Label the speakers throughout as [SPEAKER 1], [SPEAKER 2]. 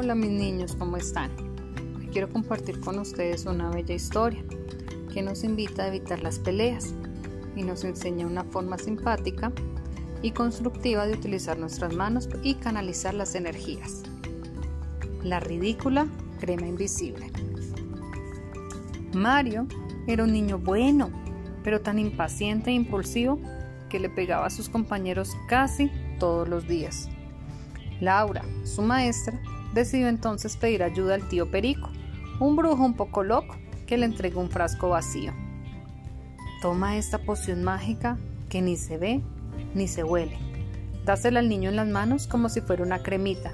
[SPEAKER 1] Hola mis niños, ¿cómo están? Quiero compartir con ustedes una bella historia que nos invita a evitar las peleas y nos enseña una forma simpática y constructiva de utilizar nuestras manos y canalizar las energías. La ridícula crema invisible. Mario era un niño bueno, pero tan impaciente e impulsivo que le pegaba a sus compañeros casi todos los días. Laura, su maestra, decidió entonces pedir ayuda al tío Perico, un brujo un poco loco que le entregó un frasco vacío. Toma esta poción mágica que ni se ve ni se huele. Dásela al niño en las manos como si fuera una cremita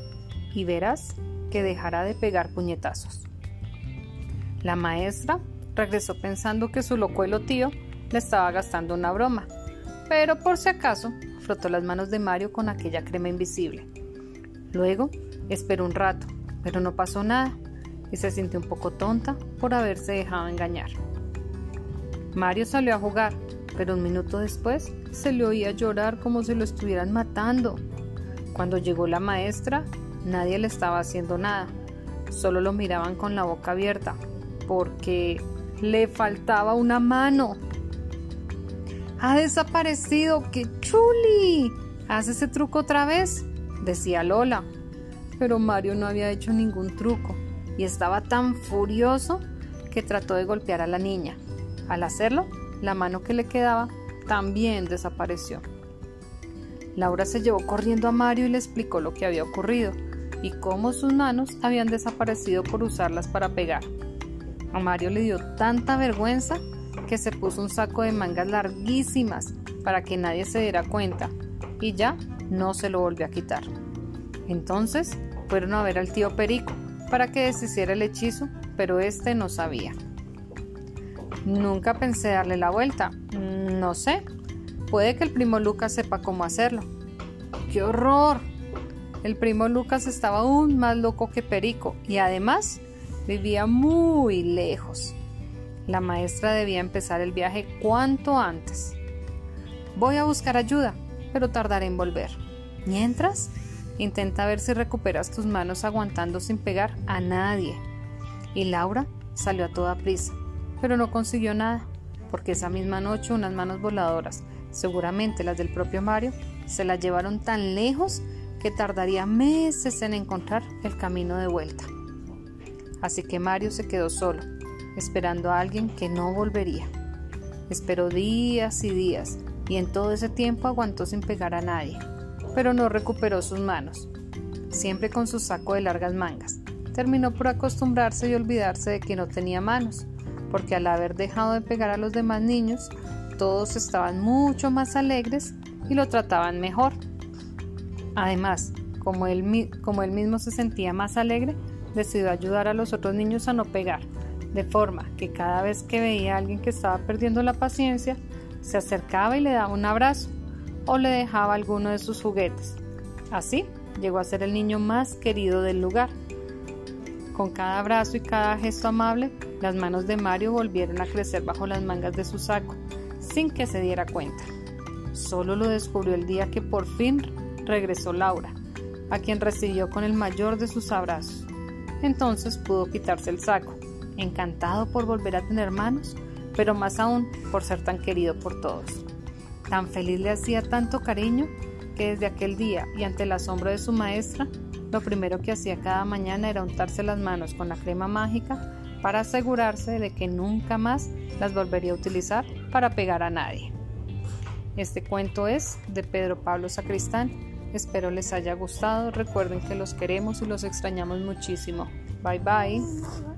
[SPEAKER 1] y verás que dejará de pegar puñetazos. La maestra regresó pensando que su locuelo tío le estaba gastando una broma, pero por si acaso frotó las manos de Mario con aquella crema invisible. Luego esperó un rato, pero no pasó nada y se sintió un poco tonta por haberse dejado engañar. Mario salió a jugar, pero un minuto después se le oía llorar como si lo estuvieran matando. Cuando llegó la maestra, nadie le estaba haciendo nada, solo lo miraban con la boca abierta, porque le faltaba una mano. Ha desaparecido, qué chuli. ¿Haz ese truco otra vez? decía Lola. Pero Mario no había hecho ningún truco y estaba tan furioso que trató de golpear a la niña. Al hacerlo, la mano que le quedaba también desapareció. Laura se llevó corriendo a Mario y le explicó lo que había ocurrido y cómo sus manos habían desaparecido por usarlas para pegar. A Mario le dio tanta vergüenza que se puso un saco de mangas larguísimas para que nadie se diera cuenta y ya no se lo volvió a quitar. Entonces fueron a ver al tío Perico para que deshiciera el hechizo, pero este no sabía. Nunca pensé darle la vuelta. No sé. Puede que el primo Lucas sepa cómo hacerlo. ¡Qué horror! El primo Lucas estaba aún más loco que Perico y además vivía muy lejos. La maestra debía empezar el viaje cuanto antes. Voy a buscar ayuda, pero tardaré en volver. Mientras, intenta ver si recuperas tus manos aguantando sin pegar a nadie. Y Laura salió a toda prisa, pero no consiguió nada, porque esa misma noche unas manos voladoras, seguramente las del propio Mario, se las llevaron tan lejos que tardaría meses en encontrar el camino de vuelta. Así que Mario se quedó solo, esperando a alguien que no volvería. Esperó días y días y en todo ese tiempo aguantó sin pegar a nadie, pero no recuperó sus manos, siempre con su saco de largas mangas. Terminó por acostumbrarse y olvidarse de que no tenía manos, porque al haber dejado de pegar a los demás niños, todos estaban mucho más alegres y lo trataban mejor. Además, como él, como él mismo se sentía más alegre, decidió ayudar a los otros niños a no pegar de forma que cada vez que veía a alguien que estaba perdiendo la paciencia, se acercaba y le daba un abrazo o le dejaba alguno de sus juguetes. Así llegó a ser el niño más querido del lugar. Con cada abrazo y cada gesto amable, las manos de Mario volvieron a crecer bajo las mangas de su saco, sin que se diera cuenta. Solo lo descubrió el día que por fin regresó Laura, a quien recibió con el mayor de sus abrazos. Entonces pudo quitarse el saco encantado por volver a tener manos, pero más aún por ser tan querido por todos. Tan feliz le hacía tanto cariño que desde aquel día y ante el asombro de su maestra, lo primero que hacía cada mañana era untarse las manos con la crema mágica para asegurarse de que nunca más las volvería a utilizar para pegar a nadie. Este cuento es de Pedro Pablo Sacristán. Espero les haya gustado. Recuerden que los queremos y los extrañamos muchísimo. Bye bye.